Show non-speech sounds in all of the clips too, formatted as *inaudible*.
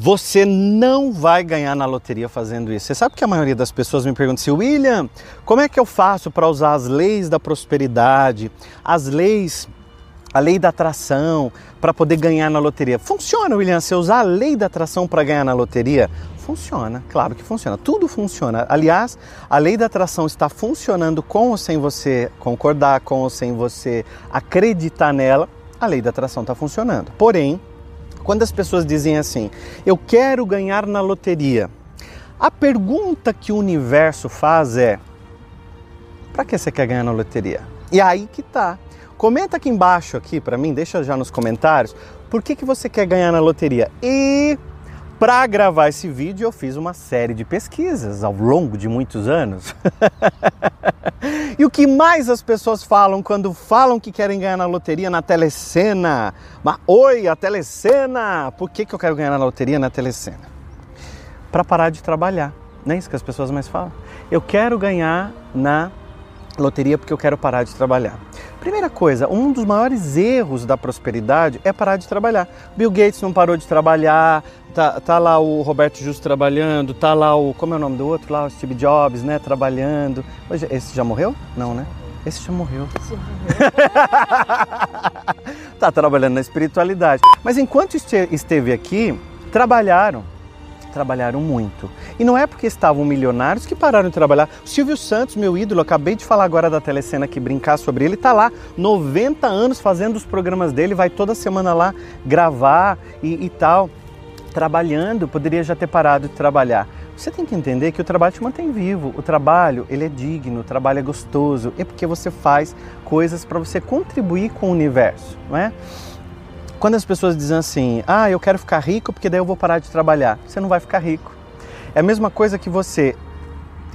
Você não vai ganhar na loteria fazendo isso. Você sabe que a maioria das pessoas me pergunta assim, William, como é que eu faço para usar as leis da prosperidade, as leis, a lei da atração, para poder ganhar na loteria? Funciona, William, se eu usar a lei da atração para ganhar na loteria? Funciona, claro que funciona. Tudo funciona. Aliás, a lei da atração está funcionando com ou sem você concordar, com ou sem você acreditar nela. A lei da atração está funcionando. Porém, quando as pessoas dizem assim, eu quero ganhar na loteria, a pergunta que o universo faz é: para que você quer ganhar na loteria? E aí que tá. Comenta aqui embaixo aqui para mim, deixa já nos comentários, por que, que você quer ganhar na loteria? E para gravar esse vídeo, eu fiz uma série de pesquisas ao longo de muitos anos. *laughs* e o que mais as pessoas falam quando falam que querem ganhar na loteria na telecena? Mas, oi, a telecena! Por que, que eu quero ganhar na loteria na telecena? Para parar de trabalhar. Não é isso que as pessoas mais falam? Eu quero ganhar na loteria porque eu quero parar de trabalhar. Primeira coisa, um dos maiores erros da prosperidade é parar de trabalhar. Bill Gates não parou de trabalhar, tá, tá lá o Roberto Justo trabalhando, tá lá o, como é o nome do outro lá, o Steve Jobs, né, trabalhando. Esse já morreu? Não, né? Esse já morreu. Esse morreu. *laughs* tá trabalhando na espiritualidade. Mas enquanto esteve aqui, trabalharam trabalharam muito. E não é porque estavam milionários que pararam de trabalhar. O Silvio Santos, meu ídolo, acabei de falar agora da telecena que brincar sobre ele, está lá 90 anos fazendo os programas dele, vai toda semana lá gravar e, e tal, trabalhando, poderia já ter parado de trabalhar. Você tem que entender que o trabalho te mantém vivo. O trabalho, ele é digno, o trabalho é gostoso. É porque você faz coisas para você contribuir com o universo, não é? Quando as pessoas dizem assim, ah, eu quero ficar rico porque daí eu vou parar de trabalhar, você não vai ficar rico. É a mesma coisa que você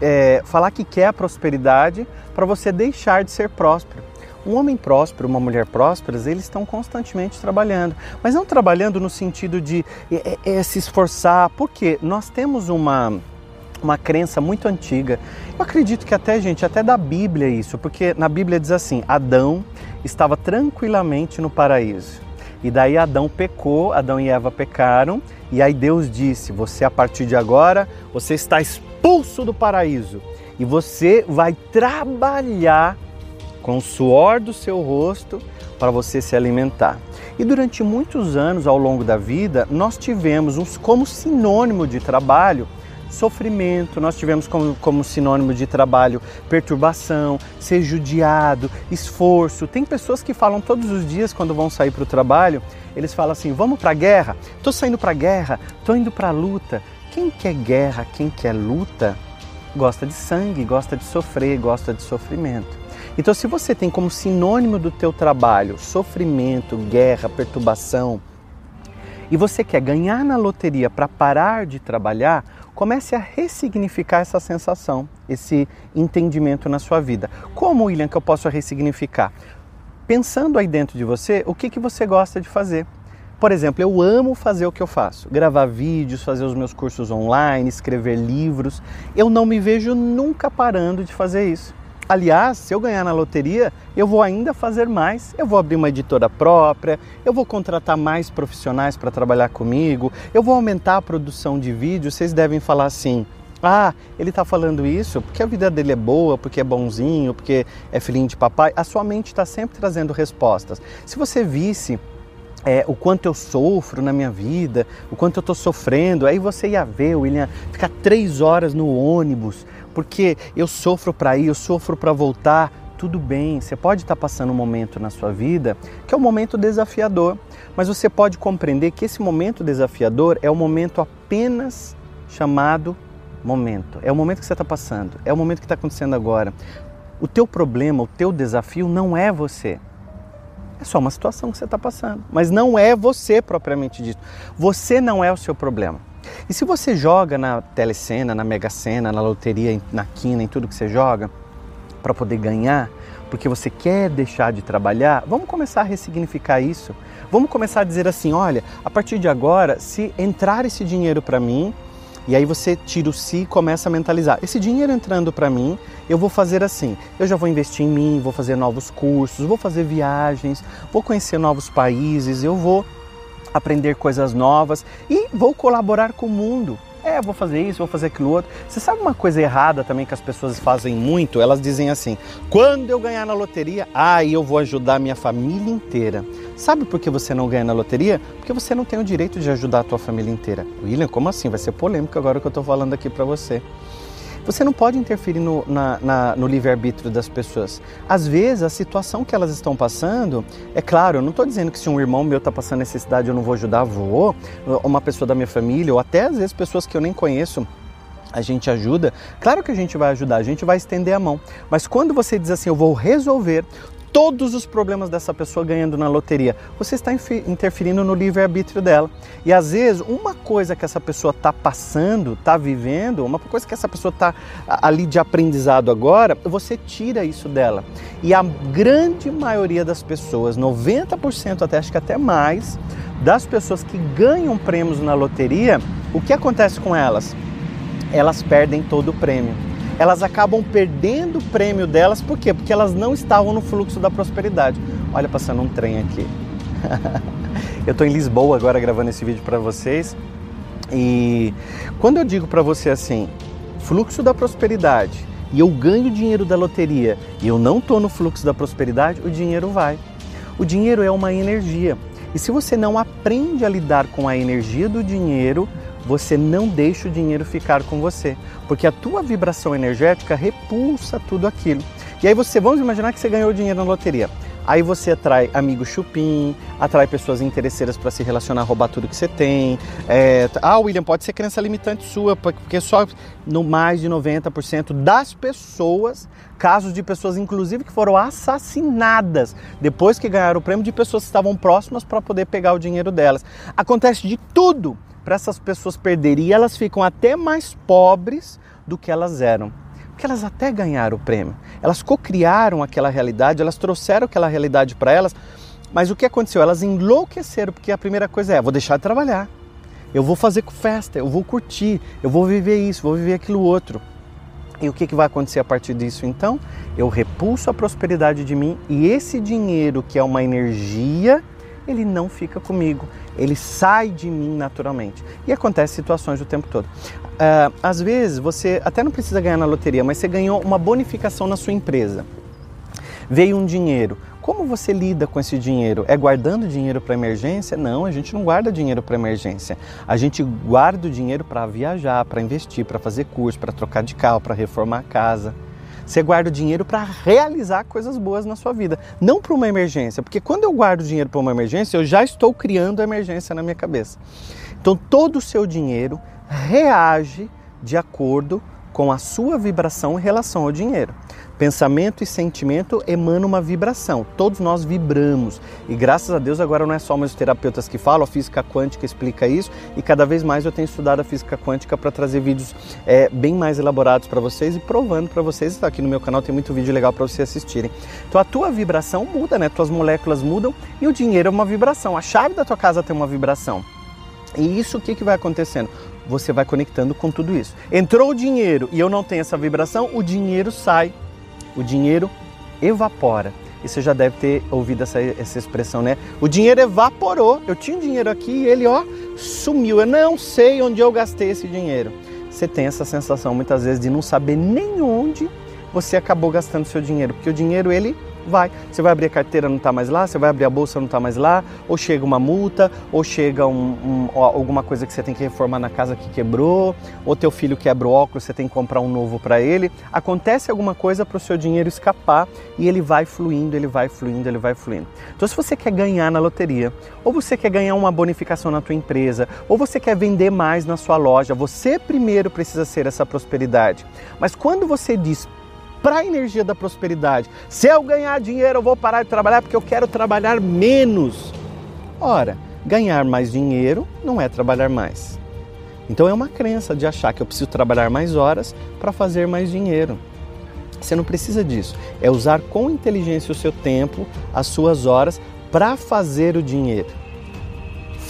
é, falar que quer a prosperidade para você deixar de ser próspero. Um homem próspero, uma mulher próspera, eles estão constantemente trabalhando, mas não trabalhando no sentido de é, é, é se esforçar, porque nós temos uma uma crença muito antiga. Eu acredito que até, gente, até da Bíblia isso, porque na Bíblia diz assim: Adão estava tranquilamente no paraíso. E daí Adão pecou, Adão e Eva pecaram, e aí Deus disse: Você a partir de agora, você está expulso do paraíso. E você vai trabalhar com o suor do seu rosto para você se alimentar. E durante muitos anos ao longo da vida, nós tivemos uns como sinônimo de trabalho sofrimento, nós tivemos como, como sinônimo de trabalho perturbação, ser judiado, esforço. Tem pessoas que falam todos os dias quando vão sair para o trabalho, eles falam assim: vamos para a guerra, estou saindo para a guerra, estou indo para a luta. Quem quer guerra, quem quer luta, gosta de sangue, gosta de sofrer, gosta de sofrimento. Então, se você tem como sinônimo do teu trabalho sofrimento, guerra, perturbação, e você quer ganhar na loteria para parar de trabalhar, comece a ressignificar essa sensação, esse entendimento na sua vida. Como, William, que eu posso ressignificar? Pensando aí dentro de você, o que, que você gosta de fazer? Por exemplo, eu amo fazer o que eu faço, gravar vídeos, fazer os meus cursos online, escrever livros. Eu não me vejo nunca parando de fazer isso. Aliás, se eu ganhar na loteria, eu vou ainda fazer mais. Eu vou abrir uma editora própria, eu vou contratar mais profissionais para trabalhar comigo, eu vou aumentar a produção de vídeos. Vocês devem falar assim: ah, ele está falando isso porque a vida dele é boa, porque é bonzinho, porque é filhinho de papai. A sua mente está sempre trazendo respostas. Se você visse é, o quanto eu sofro na minha vida, o quanto eu estou sofrendo, aí você ia ver, William, ficar três horas no ônibus porque eu sofro para ir, eu sofro para voltar. Tudo bem, você pode estar tá passando um momento na sua vida que é um momento desafiador, mas você pode compreender que esse momento desafiador é o momento apenas chamado momento. É o momento que você está passando, é o momento que está acontecendo agora. O teu problema, o teu desafio não é você. É só uma situação que você está passando, mas não é você propriamente dito. Você não é o seu problema. E se você joga na telecena, na mega sena, na loteria, na quina, em tudo que você joga, para poder ganhar, porque você quer deixar de trabalhar, vamos começar a ressignificar isso. Vamos começar a dizer assim: olha, a partir de agora, se entrar esse dinheiro para mim, e aí você tira o si e começa a mentalizar. Esse dinheiro entrando para mim, eu vou fazer assim. Eu já vou investir em mim, vou fazer novos cursos, vou fazer viagens, vou conhecer novos países, eu vou aprender coisas novas e vou colaborar com o mundo. É, vou fazer isso, vou fazer aquilo outro. Você sabe uma coisa errada também que as pessoas fazem muito? Elas dizem assim: quando eu ganhar na loteria, aí eu vou ajudar minha família inteira. Sabe por que você não ganha na loteria? Porque você não tem o direito de ajudar a tua família inteira. William, como assim? Vai ser polêmico agora que eu estou falando aqui para você. Você não pode interferir no, no livre-arbítrio das pessoas. Às vezes, a situação que elas estão passando, é claro, eu não estou dizendo que se um irmão meu está passando necessidade eu não vou ajudar, vou, uma pessoa da minha família, ou até às vezes pessoas que eu nem conheço, a gente ajuda, claro que a gente vai ajudar, a gente vai estender a mão. Mas quando você diz assim, eu vou resolver todos os problemas dessa pessoa ganhando na loteria. Você está interferindo no livre-arbítrio dela. E às vezes, uma coisa que essa pessoa está passando, está vivendo, uma coisa que essa pessoa está ali de aprendizado agora, você tira isso dela. E a grande maioria das pessoas, 90% até, acho que até mais, das pessoas que ganham prêmios na loteria, o que acontece com elas? Elas perdem todo o prêmio elas acabam perdendo o prêmio delas, por quê? Porque elas não estavam no fluxo da prosperidade. Olha, passando um trem aqui. *laughs* eu estou em Lisboa agora gravando esse vídeo para vocês. E quando eu digo para você assim, fluxo da prosperidade, e eu ganho dinheiro da loteria e eu não estou no fluxo da prosperidade, o dinheiro vai. O dinheiro é uma energia. E se você não aprende a lidar com a energia do dinheiro, você não deixa o dinheiro ficar com você, porque a tua vibração energética repulsa tudo aquilo. E aí você, vamos imaginar que você ganhou dinheiro na loteria. Aí você atrai amigos chupim, atrai pessoas interesseiras para se relacionar, roubar tudo que você tem. É, ah, William, pode ser crença limitante sua, porque só no mais de 90% das pessoas, casos de pessoas inclusive que foram assassinadas depois que ganharam o prêmio, de pessoas que estavam próximas para poder pegar o dinheiro delas. Acontece de tudo para essas pessoas perderem. E elas ficam até mais pobres do que elas eram. Porque elas até ganharam o prêmio. Elas cocriaram aquela realidade, elas trouxeram aquela realidade para elas. Mas o que aconteceu? Elas enlouqueceram, porque a primeira coisa é: vou deixar de trabalhar. Eu vou fazer festa, eu vou curtir, eu vou viver isso, vou viver aquilo outro. E o que, que vai acontecer a partir disso então? Eu repulso a prosperidade de mim e esse dinheiro, que é uma energia, ele não fica comigo, ele sai de mim naturalmente. E acontece situações o tempo todo. Uh, às vezes você até não precisa ganhar na loteria, mas você ganhou uma bonificação na sua empresa. Veio um dinheiro. Como você lida com esse dinheiro? É guardando dinheiro para emergência? Não, a gente não guarda dinheiro para emergência. A gente guarda o dinheiro para viajar, para investir, para fazer curso, para trocar de carro, para reformar a casa. Você guarda o dinheiro para realizar coisas boas na sua vida, não para uma emergência, porque quando eu guardo dinheiro para uma emergência, eu já estou criando a emergência na minha cabeça. Então todo o seu dinheiro reage de acordo com a sua vibração em relação ao dinheiro. Pensamento e sentimento emanam uma vibração. Todos nós vibramos. E graças a Deus agora não é só meus terapeutas que falam, a física quântica explica isso. E cada vez mais eu tenho estudado a física quântica para trazer vídeos é, bem mais elaborados para vocês e provando para vocês. Aqui no meu canal tem muito vídeo legal para vocês assistirem. Então a tua vibração muda, né? Tuas moléculas mudam e o dinheiro é uma vibração. A chave da tua casa tem uma vibração. E isso o que, que vai acontecendo? Você vai conectando com tudo isso. Entrou o dinheiro e eu não tenho essa vibração, o dinheiro sai o dinheiro evapora. E você já deve ter ouvido essa, essa expressão, né? O dinheiro evaporou. Eu tinha dinheiro aqui e ele, ó, sumiu. Eu não sei onde eu gastei esse dinheiro. Você tem essa sensação muitas vezes de não saber nem onde você acabou gastando seu dinheiro, porque o dinheiro ele Vai. Você vai abrir a carteira, não está mais lá, você vai abrir a bolsa, não está mais lá, ou chega uma multa, ou chega um, um, alguma coisa que você tem que reformar na casa que quebrou, ou teu filho quebra o óculos, você tem que comprar um novo para ele. Acontece alguma coisa para o seu dinheiro escapar e ele vai fluindo, ele vai fluindo, ele vai fluindo. Então, se você quer ganhar na loteria, ou você quer ganhar uma bonificação na tua empresa, ou você quer vender mais na sua loja, você primeiro precisa ser essa prosperidade. Mas quando você diz para a energia da prosperidade. Se eu ganhar dinheiro, eu vou parar de trabalhar porque eu quero trabalhar menos. Ora, ganhar mais dinheiro não é trabalhar mais. Então é uma crença de achar que eu preciso trabalhar mais horas para fazer mais dinheiro. Você não precisa disso. É usar com inteligência o seu tempo, as suas horas para fazer o dinheiro.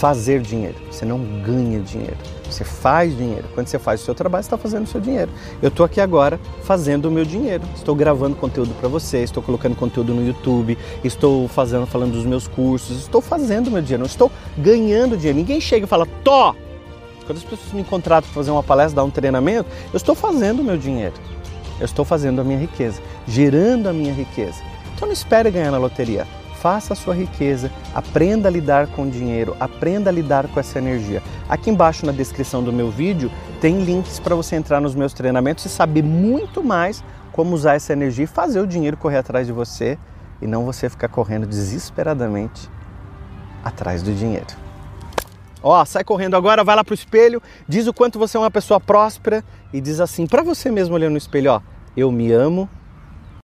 Fazer dinheiro, você não ganha dinheiro. Você faz dinheiro. Quando você faz o seu trabalho, você está fazendo o seu dinheiro. Eu estou aqui agora fazendo o meu dinheiro. Estou gravando conteúdo para você, estou colocando conteúdo no YouTube, estou fazendo, falando dos meus cursos, estou fazendo o meu dinheiro, não estou ganhando dinheiro. Ninguém chega e fala, Tó! Quando as pessoas me contratam para fazer uma palestra, dar um treinamento, eu estou fazendo o meu dinheiro. Eu estou fazendo a minha riqueza, gerando a minha riqueza. Então não espere ganhar na loteria faça a sua riqueza, aprenda a lidar com o dinheiro, aprenda a lidar com essa energia. Aqui embaixo na descrição do meu vídeo tem links para você entrar nos meus treinamentos e saber muito mais como usar essa energia e fazer o dinheiro correr atrás de você e não você ficar correndo desesperadamente atrás do dinheiro. Ó, sai correndo agora, vai lá pro espelho, diz o quanto você é uma pessoa próspera e diz assim para você mesmo olhando no espelho, ó, eu me amo,